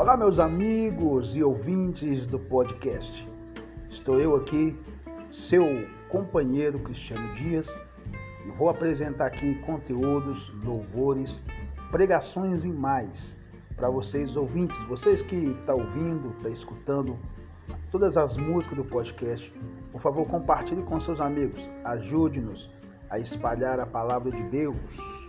Olá, meus amigos e ouvintes do podcast. Estou eu aqui, seu companheiro Cristiano Dias, e vou apresentar aqui conteúdos, louvores, pregações e mais para vocês ouvintes, vocês que estão tá ouvindo, estão tá escutando todas as músicas do podcast. Por favor, compartilhe com seus amigos. Ajude-nos a espalhar a palavra de Deus.